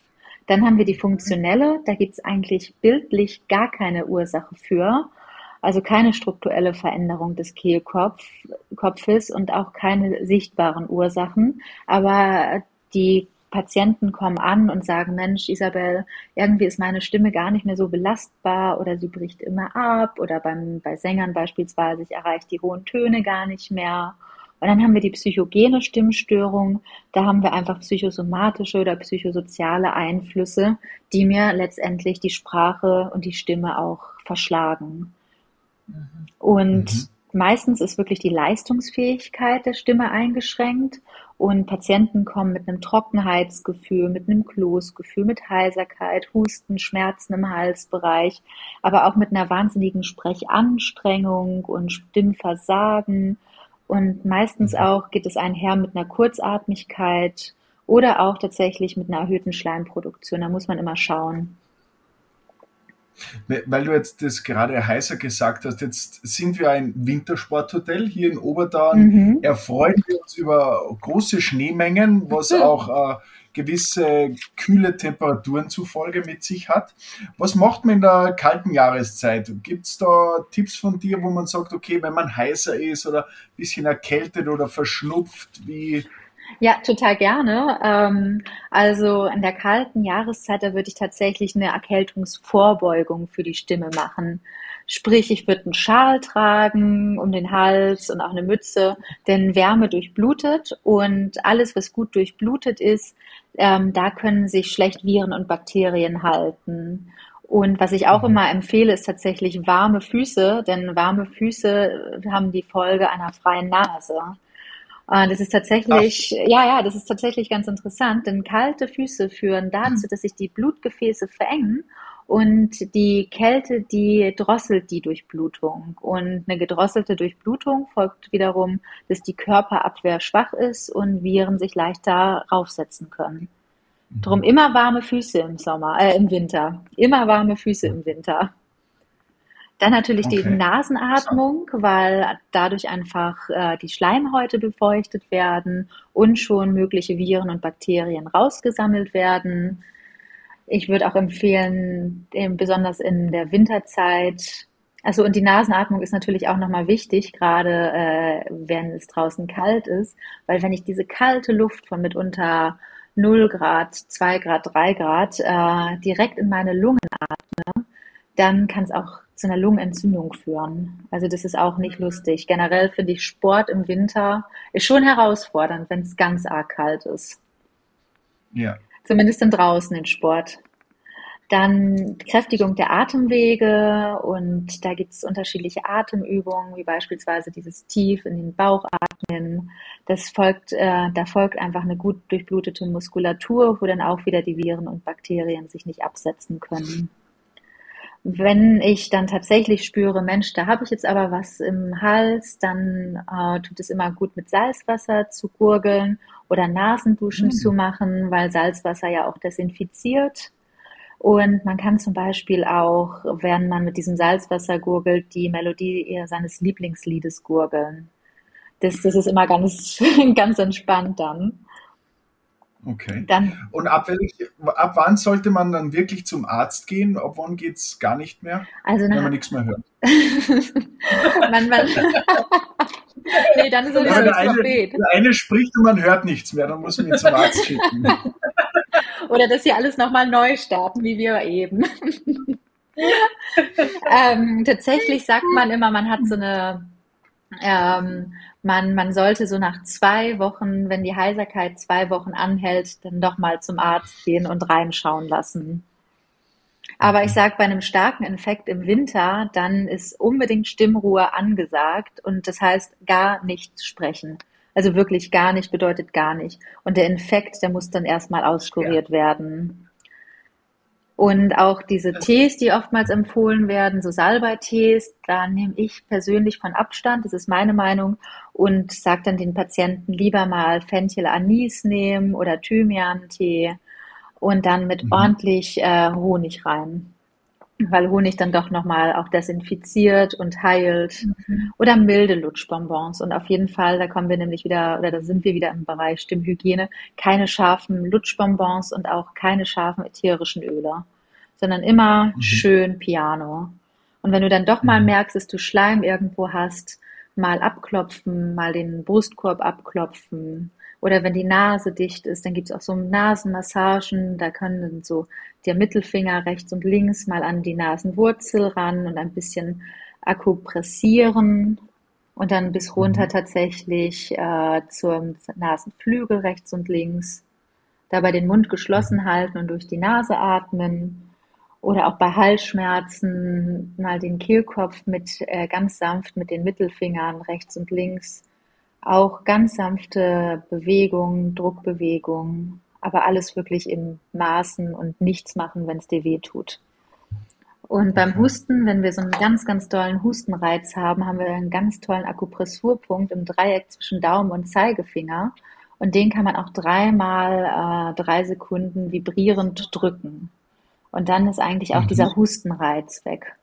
Dann haben wir die funktionelle, da gibt es eigentlich bildlich gar keine Ursache für. Also keine strukturelle Veränderung des Kehlkopfes und auch keine sichtbaren Ursachen. Aber die Patienten kommen an und sagen, Mensch, Isabel, irgendwie ist meine Stimme gar nicht mehr so belastbar oder sie bricht immer ab oder beim, bei Sängern beispielsweise, ich erreiche die hohen Töne gar nicht mehr. Und dann haben wir die psychogene Stimmstörung. Da haben wir einfach psychosomatische oder psychosoziale Einflüsse, die mir letztendlich die Sprache und die Stimme auch verschlagen. Mhm. Und mhm. meistens ist wirklich die Leistungsfähigkeit der Stimme eingeschränkt und Patienten kommen mit einem Trockenheitsgefühl, mit einem Kloßgefühl, mit Heiserkeit, Husten, Schmerzen im Halsbereich, aber auch mit einer wahnsinnigen Sprechanstrengung und Stimmversagen. Und meistens mhm. auch geht es einher mit einer Kurzatmigkeit oder auch tatsächlich mit einer erhöhten Schleimproduktion. Da muss man immer schauen. Weil du jetzt das gerade heißer gesagt hast, jetzt sind wir ein Wintersporthotel hier in Oberdorn. Mhm. Erfreuen wir uns über große Schneemengen, was auch äh, gewisse kühle Temperaturen zufolge mit sich hat. Was macht man in der kalten Jahreszeit? Gibt es da Tipps von dir, wo man sagt, okay, wenn man heißer ist oder ein bisschen erkältet oder verschnupft, wie, ja, total gerne. Ähm, also in der kalten Jahreszeit, da würde ich tatsächlich eine Erkältungsvorbeugung für die Stimme machen. Sprich, ich würde einen Schal tragen um den Hals und auch eine Mütze, denn Wärme durchblutet und alles, was gut durchblutet ist, ähm, da können sich schlecht Viren und Bakterien halten. Und was ich auch mhm. immer empfehle, ist tatsächlich warme Füße, denn warme Füße haben die Folge einer freien Nase. Und das ist tatsächlich, Ach. ja, ja, das ist tatsächlich ganz interessant, denn kalte Füße führen dazu, dass sich die Blutgefäße verengen und die Kälte, die drosselt die Durchblutung. Und eine gedrosselte Durchblutung folgt wiederum, dass die Körperabwehr schwach ist und Viren sich leichter raufsetzen können. Drum mhm. immer warme Füße im Sommer, äh, im Winter. Immer warme Füße im Winter. Dann natürlich okay. die Nasenatmung, weil dadurch einfach äh, die Schleimhäute befeuchtet werden und schon mögliche Viren und Bakterien rausgesammelt werden. Ich würde auch empfehlen, besonders in der Winterzeit, also und die Nasenatmung ist natürlich auch nochmal wichtig, gerade äh, wenn es draußen kalt ist, weil wenn ich diese kalte Luft von mitunter 0 Grad, 2 Grad, 3 Grad äh, direkt in meine Lungen atme, dann kann es auch zu einer Lungenentzündung führen. Also das ist auch nicht lustig. Generell finde ich Sport im Winter ist schon herausfordernd, wenn es ganz arg kalt ist. Ja. Zumindest dann draußen in Sport. Dann Kräftigung der Atemwege und da gibt es unterschiedliche Atemübungen, wie beispielsweise dieses Tief in den Bauch atmen. Das folgt, äh, da folgt einfach eine gut durchblutete Muskulatur, wo dann auch wieder die Viren und Bakterien sich nicht absetzen können. Wenn ich dann tatsächlich spüre, Mensch, da habe ich jetzt aber was im Hals, dann äh, tut es immer gut mit Salzwasser zu gurgeln oder Nasenduschen mhm. zu machen, weil Salzwasser ja auch desinfiziert. Und man kann zum Beispiel auch, wenn man mit diesem Salzwasser gurgelt, die Melodie seines Lieblingsliedes gurgeln. Das, das ist immer ganz, ganz entspannt dann. Okay. Dann, und ab, welch, ab wann sollte man dann wirklich zum Arzt gehen? Ab wann geht es gar nicht mehr, also wenn man nichts mehr hört? man, man nee, dann ist es ja, eine, der eine spricht und man hört nichts mehr, dann muss man ihn zum Arzt schicken. Oder dass sie alles nochmal neu starten, wie wir eben. ähm, tatsächlich sagt man immer, man hat so eine ähm, man, man sollte so nach zwei Wochen, wenn die Heiserkeit zwei Wochen anhält, dann doch mal zum Arzt gehen und reinschauen lassen. Aber ich sage, bei einem starken Infekt im Winter, dann ist unbedingt Stimmruhe angesagt und das heißt gar nichts sprechen. Also wirklich gar nicht bedeutet gar nicht. Und der Infekt, der muss dann erstmal auskuriert ja. werden. Und auch diese Tees, die oftmals empfohlen werden, so Salbei-Tees, da nehme ich persönlich von Abstand, das ist meine Meinung, und sage dann den Patienten lieber mal Fenchel-Anis nehmen oder Thymian-Tee und dann mit mhm. ordentlich äh, Honig rein. Weil Honig dann doch nochmal auch desinfiziert und heilt. Mhm. Oder milde Lutschbonbons. Und auf jeden Fall, da kommen wir nämlich wieder, oder da sind wir wieder im Bereich Stimmhygiene, keine scharfen Lutschbonbons und auch keine scharfen ätherischen Öle, sondern immer mhm. schön Piano. Und wenn du dann doch mal mhm. merkst, dass du Schleim irgendwo hast, mal abklopfen, mal den Brustkorb abklopfen, oder wenn die Nase dicht ist, dann gibt es auch so Nasenmassagen. Da können so der Mittelfinger rechts und links mal an die Nasenwurzel ran und ein bisschen akupressieren und dann bis runter mhm. tatsächlich äh, zum Nasenflügel rechts und links. Dabei den Mund geschlossen mhm. halten und durch die Nase atmen. Oder auch bei Halsschmerzen mal den Kehlkopf mit äh, ganz sanft mit den Mittelfingern rechts und links auch ganz sanfte Bewegungen, Druckbewegungen, aber alles wirklich im Maßen und nichts machen, wenn es dir weh tut. Und beim Husten, wenn wir so einen ganz, ganz tollen Hustenreiz haben, haben wir einen ganz tollen Akupressurpunkt im Dreieck zwischen Daumen und Zeigefinger. Und den kann man auch dreimal äh, drei Sekunden vibrierend drücken. Und dann ist eigentlich auch mhm. dieser Hustenreiz weg.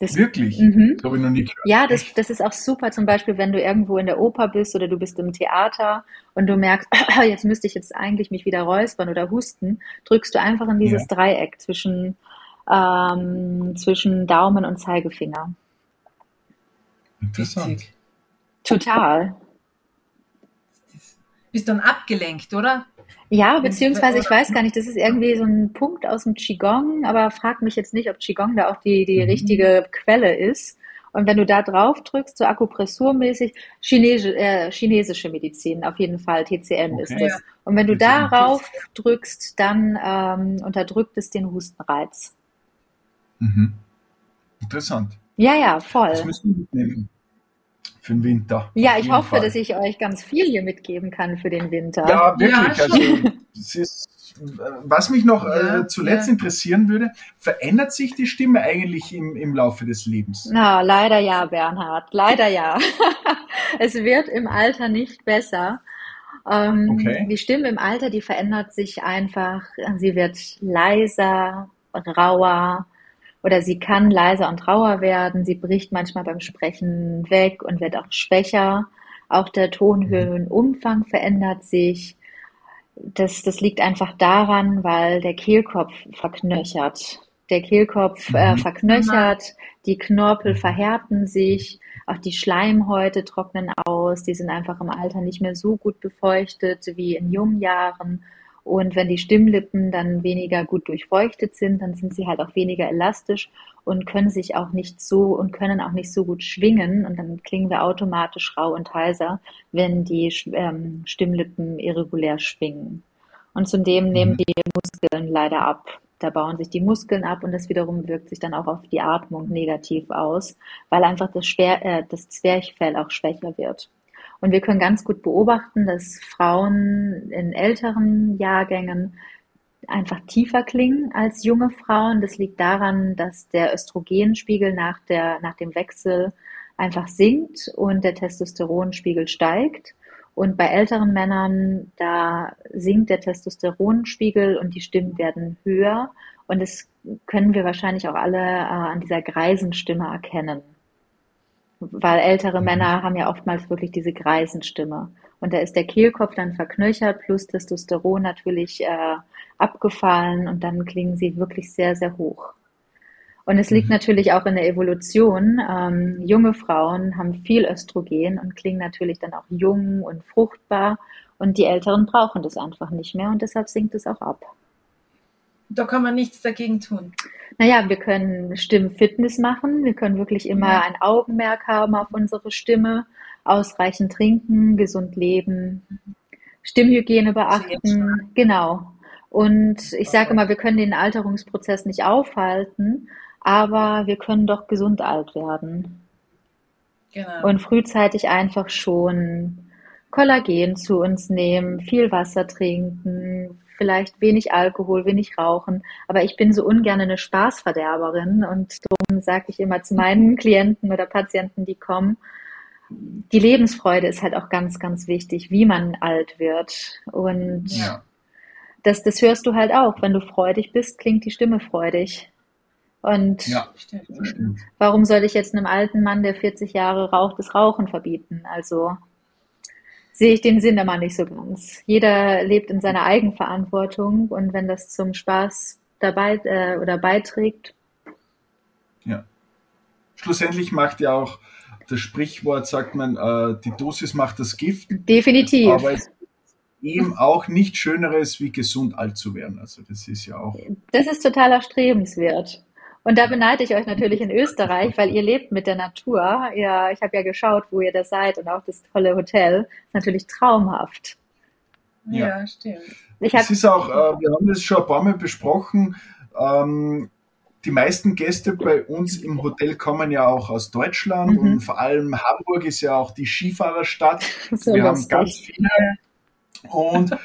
Das, Wirklich? Mhm. Das habe ich noch nie gehört. Ja, das, das ist auch super, zum Beispiel, wenn du irgendwo in der Oper bist oder du bist im Theater und du merkst, jetzt müsste ich jetzt eigentlich mich wieder räuspern oder husten, drückst du einfach in dieses ja. Dreieck zwischen, ähm, zwischen Daumen und Zeigefinger. Interessant. Total. Bist dann abgelenkt, oder? Ja, beziehungsweise ich weiß gar nicht, das ist irgendwie so ein Punkt aus dem Qigong, aber frag mich jetzt nicht, ob Qigong da auch die, die mhm. richtige Quelle ist. Und wenn du da drauf drückst, so akupressurmäßig, Chinese, äh, chinesische Medizin, auf jeden Fall, TCM okay. ist das. Und wenn du darauf drückst, dann ähm, unterdrückt es den Hustenreiz. Mhm. Interessant. Ja, ja, voll. Das müssen wir mitnehmen für den Winter. Ja, ich hoffe, Fall. dass ich euch ganz viel hier mitgeben kann für den Winter. Ja, wirklich. Ja, also, ist, was mich noch äh, ja, äh, zuletzt ja. interessieren würde, verändert sich die Stimme eigentlich im, im Laufe des Lebens? Na, leider ja, Bernhard. Leider ja. es wird im Alter nicht besser. Ähm, okay. Die Stimme im Alter, die verändert sich einfach. Sie wird leiser, rauer, oder sie kann leiser und rauer werden. Sie bricht manchmal beim Sprechen weg und wird auch schwächer. Auch der Tonhöhenumfang verändert sich. Das, das liegt einfach daran, weil der Kehlkopf verknöchert. Der Kehlkopf äh, mhm. verknöchert, die Knorpel verhärten sich, auch die Schleimhäute trocknen aus, die sind einfach im Alter nicht mehr so gut befeuchtet wie in jungen Jahren und wenn die Stimmlippen dann weniger gut durchfeuchtet sind, dann sind sie halt auch weniger elastisch und können sich auch nicht so und können auch nicht so gut schwingen. Und dann klingen wir automatisch rau und heiser, wenn die ähm, Stimmlippen irregulär schwingen. Und zudem nehmen mhm. die Muskeln leider ab. Da bauen sich die Muskeln ab und das wiederum wirkt sich dann auch auf die Atmung negativ aus, weil einfach das, Schwer, äh, das Zwerchfell auch schwächer wird. Und wir können ganz gut beobachten, dass Frauen in älteren Jahrgängen einfach tiefer klingen als junge Frauen. Das liegt daran, dass der Östrogenspiegel nach, der, nach dem Wechsel einfach sinkt und der Testosteronspiegel steigt. Und bei älteren Männern, da sinkt der Testosteronspiegel und die Stimmen werden höher. Und das können wir wahrscheinlich auch alle äh, an dieser Greisenstimme erkennen weil ältere mhm. Männer haben ja oftmals wirklich diese Greisenstimme. Und da ist der Kehlkopf dann verknöchert, plus Testosteron natürlich äh, abgefallen und dann klingen sie wirklich sehr, sehr hoch. Und es liegt mhm. natürlich auch in der Evolution. Ähm, junge Frauen haben viel Östrogen und klingen natürlich dann auch jung und fruchtbar. Und die Älteren brauchen das einfach nicht mehr und deshalb sinkt es auch ab. Da kann man nichts dagegen tun. Naja, wir können Stimmfitness machen. Wir können wirklich immer ja. ein Augenmerk haben auf unsere Stimme, ausreichend trinken, gesund leben, Stimmhygiene beachten. Genau. Und ich sage immer, wir können den Alterungsprozess nicht aufhalten, aber wir können doch gesund alt werden. Genau. Und frühzeitig einfach schon Kollagen zu uns nehmen, viel Wasser trinken, vielleicht wenig Alkohol, wenig Rauchen, aber ich bin so ungern eine Spaßverderberin und darum sage ich immer zu meinen Klienten oder Patienten, die kommen, die Lebensfreude ist halt auch ganz, ganz wichtig, wie man alt wird. Und ja. das, das hörst du halt auch. Wenn du freudig bist, klingt die Stimme freudig. Und ja, warum soll ich jetzt einem alten Mann, der 40 Jahre raucht, das Rauchen verbieten? Also sehe ich den Sinn immer nicht so ganz. Jeder lebt in seiner Eigenverantwortung und wenn das zum Spaß dabei äh, oder beiträgt. Ja. Schlussendlich macht ja auch das Sprichwort, sagt man, äh, die Dosis macht das Gift. Definitiv. Aber es eben auch nichts Schöneres, wie gesund alt zu werden. Also das ist ja auch. Das ist total erstrebenswert. Und da beneide ich euch natürlich in Österreich, weil ihr lebt mit der Natur. Ja, ich habe ja geschaut, wo ihr da seid und auch das tolle Hotel. Ist natürlich traumhaft. Ja, ja stimmt. Ich es ist auch, äh, wir haben das schon ein paar Mal besprochen. Ähm, die meisten Gäste bei uns im Hotel kommen ja auch aus Deutschland mhm. und vor allem Hamburg ist ja auch die Skifahrerstadt. So wir lustig. haben ganz viele und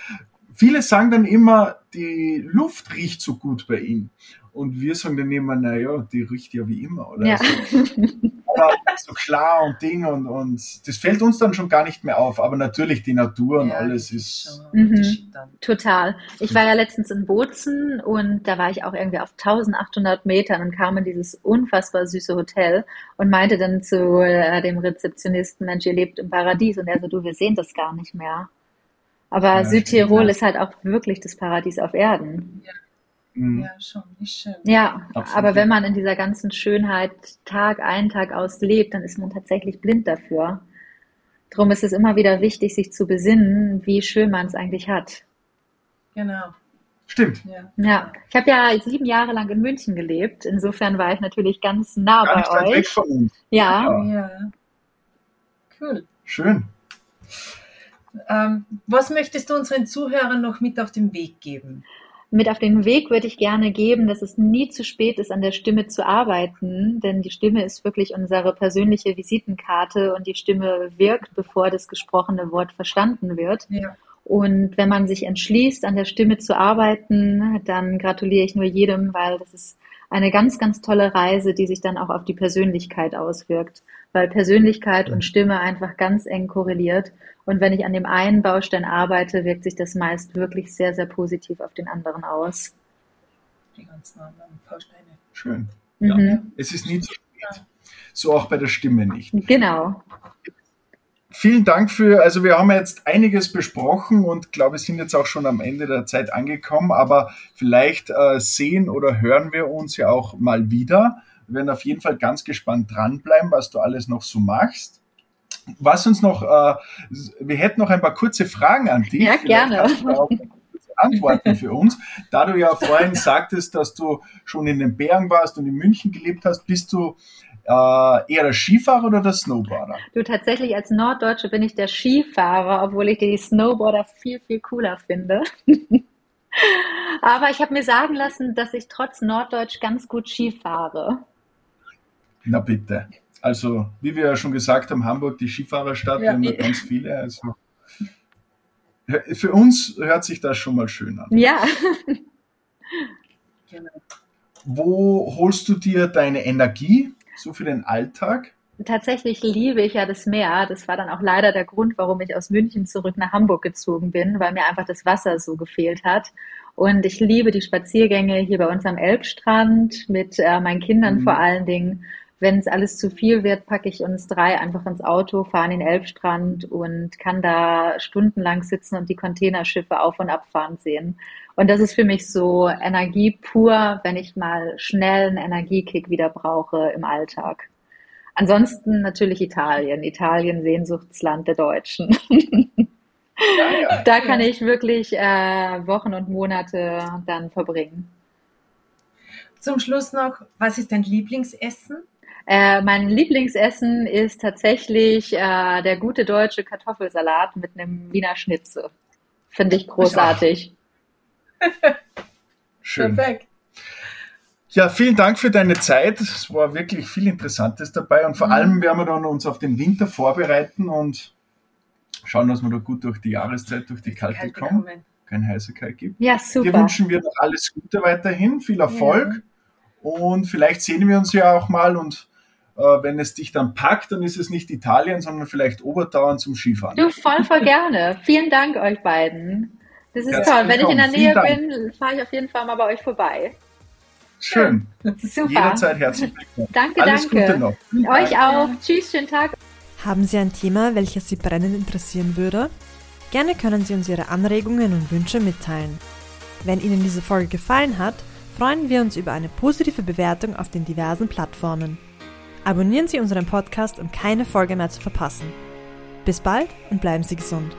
viele sagen dann immer, die Luft riecht so gut bei ihnen. Und wir sagen dann immer, naja, die riecht ja wie immer, oder? Ja. Also, so klar und Ding und, und das fällt uns dann schon gar nicht mehr auf. Aber natürlich die Natur und ja, alles ist. Mhm. Total. Ich war ja letztens in Bozen und da war ich auch irgendwie auf 1800 Metern und kam in dieses unfassbar süße Hotel und meinte dann zu äh, dem Rezeptionisten, Mensch, ihr lebt im Paradies. Und er so, du, wir sehen das gar nicht mehr. Aber ja, Südtirol stimmt, ist halt auch wirklich das Paradies auf Erden. Ja. Mhm. Ja, schon, nicht schön. Ja, Absolut. aber wenn man in dieser ganzen Schönheit Tag ein, Tag aus lebt, dann ist man tatsächlich blind dafür. Darum ist es immer wieder wichtig, sich zu besinnen, wie schön man es eigentlich hat. Genau. Stimmt. Ja, ja. ich habe ja sieben Jahre lang in München gelebt. Insofern war ich natürlich ganz nah Gar bei euch. Weg von uns. Ja. ja. Cool. Schön. Ähm, was möchtest du unseren Zuhörern noch mit auf den Weg geben? Mit auf den Weg würde ich gerne geben, dass es nie zu spät ist, an der Stimme zu arbeiten, denn die Stimme ist wirklich unsere persönliche Visitenkarte und die Stimme wirkt, bevor das gesprochene Wort verstanden wird. Ja. Und wenn man sich entschließt, an der Stimme zu arbeiten, dann gratuliere ich nur jedem, weil das ist eine ganz, ganz tolle Reise, die sich dann auch auf die Persönlichkeit auswirkt, weil Persönlichkeit und Stimme einfach ganz eng korreliert. Und wenn ich an dem einen Baustein arbeite, wirkt sich das meist wirklich sehr, sehr positiv auf den anderen aus. Die ganzen anderen Bausteine. Schön. Ja. Mhm. Es ist nie zu spät. So auch bei der Stimme nicht. Genau. Vielen Dank für, also wir haben jetzt einiges besprochen und glaube, sind jetzt auch schon am Ende der Zeit angekommen, aber vielleicht äh, sehen oder hören wir uns ja auch mal wieder. Wir werden auf jeden Fall ganz gespannt dranbleiben, was du alles noch so machst was uns noch, äh, wir hätten noch ein paar kurze Fragen an dich. Ja, gerne. Antworten für uns. Da du ja vorhin sagtest, dass du schon in den Bergen warst und in München gelebt hast, bist du äh, eher der Skifahrer oder der Snowboarder? Du tatsächlich als Norddeutsche bin ich der Skifahrer, obwohl ich die Snowboarder viel, viel cooler finde. Aber ich habe mir sagen lassen, dass ich trotz Norddeutsch ganz gut Ski fahre. Na bitte. Also, wie wir ja schon gesagt haben, Hamburg, die Skifahrerstadt, ja, wir haben da ganz viele. Also, für uns hört sich das schon mal schön an. Ja. Genau. Wo holst du dir deine Energie so für den Alltag? Tatsächlich liebe ich ja das Meer. Das war dann auch leider der Grund, warum ich aus München zurück nach Hamburg gezogen bin, weil mir einfach das Wasser so gefehlt hat. Und ich liebe die Spaziergänge hier bei uns am Elbstrand mit äh, meinen Kindern mhm. vor allen Dingen. Wenn es alles zu viel wird, packe ich uns drei einfach ins Auto, fahre in den Elbstrand und kann da stundenlang sitzen und die Containerschiffe auf und abfahren sehen. Und das ist für mich so Energie pur, wenn ich mal schnell einen Energiekick wieder brauche im Alltag. Ansonsten natürlich Italien. Italien, Sehnsuchtsland der Deutschen. Ja, ja. Da kann ich wirklich äh, Wochen und Monate dann verbringen. Zum Schluss noch, was ist dein Lieblingsessen? Äh, mein Lieblingsessen ist tatsächlich äh, der gute deutsche Kartoffelsalat mit einem Wiener Schnitzel. Finde ich großartig. Schön. Perfekt. Ja, vielen Dank für deine Zeit. Es war wirklich viel Interessantes dabei und vor mhm. allem werden wir dann uns auf den Winter vorbereiten und schauen, dass wir da gut durch die Jahreszeit, durch die Kalte, Kalte kommen. kommen. Kein Heißigkeit gibt. Ja, super. Dir wünschen wir noch alles Gute weiterhin, viel Erfolg ja. und vielleicht sehen wir uns ja auch mal und wenn es dich dann packt, dann ist es nicht Italien, sondern vielleicht Obertauern zum Skifahren. Du, voll, voll gerne. Vielen Dank euch beiden. Das ist Herzlich toll. Wenn ich in der Nähe bin, fahre ich auf jeden Fall mal bei euch vorbei. Schön. Super. Jederzeit herzlich willkommen. Danke, Alles danke. Gute noch. Euch auch. Tschüss, schönen Tag. Haben Sie ein Thema, welches Sie brennend interessieren würde? Gerne können Sie uns Ihre Anregungen und Wünsche mitteilen. Wenn Ihnen diese Folge gefallen hat, freuen wir uns über eine positive Bewertung auf den diversen Plattformen. Abonnieren Sie unseren Podcast, um keine Folge mehr zu verpassen. Bis bald und bleiben Sie gesund.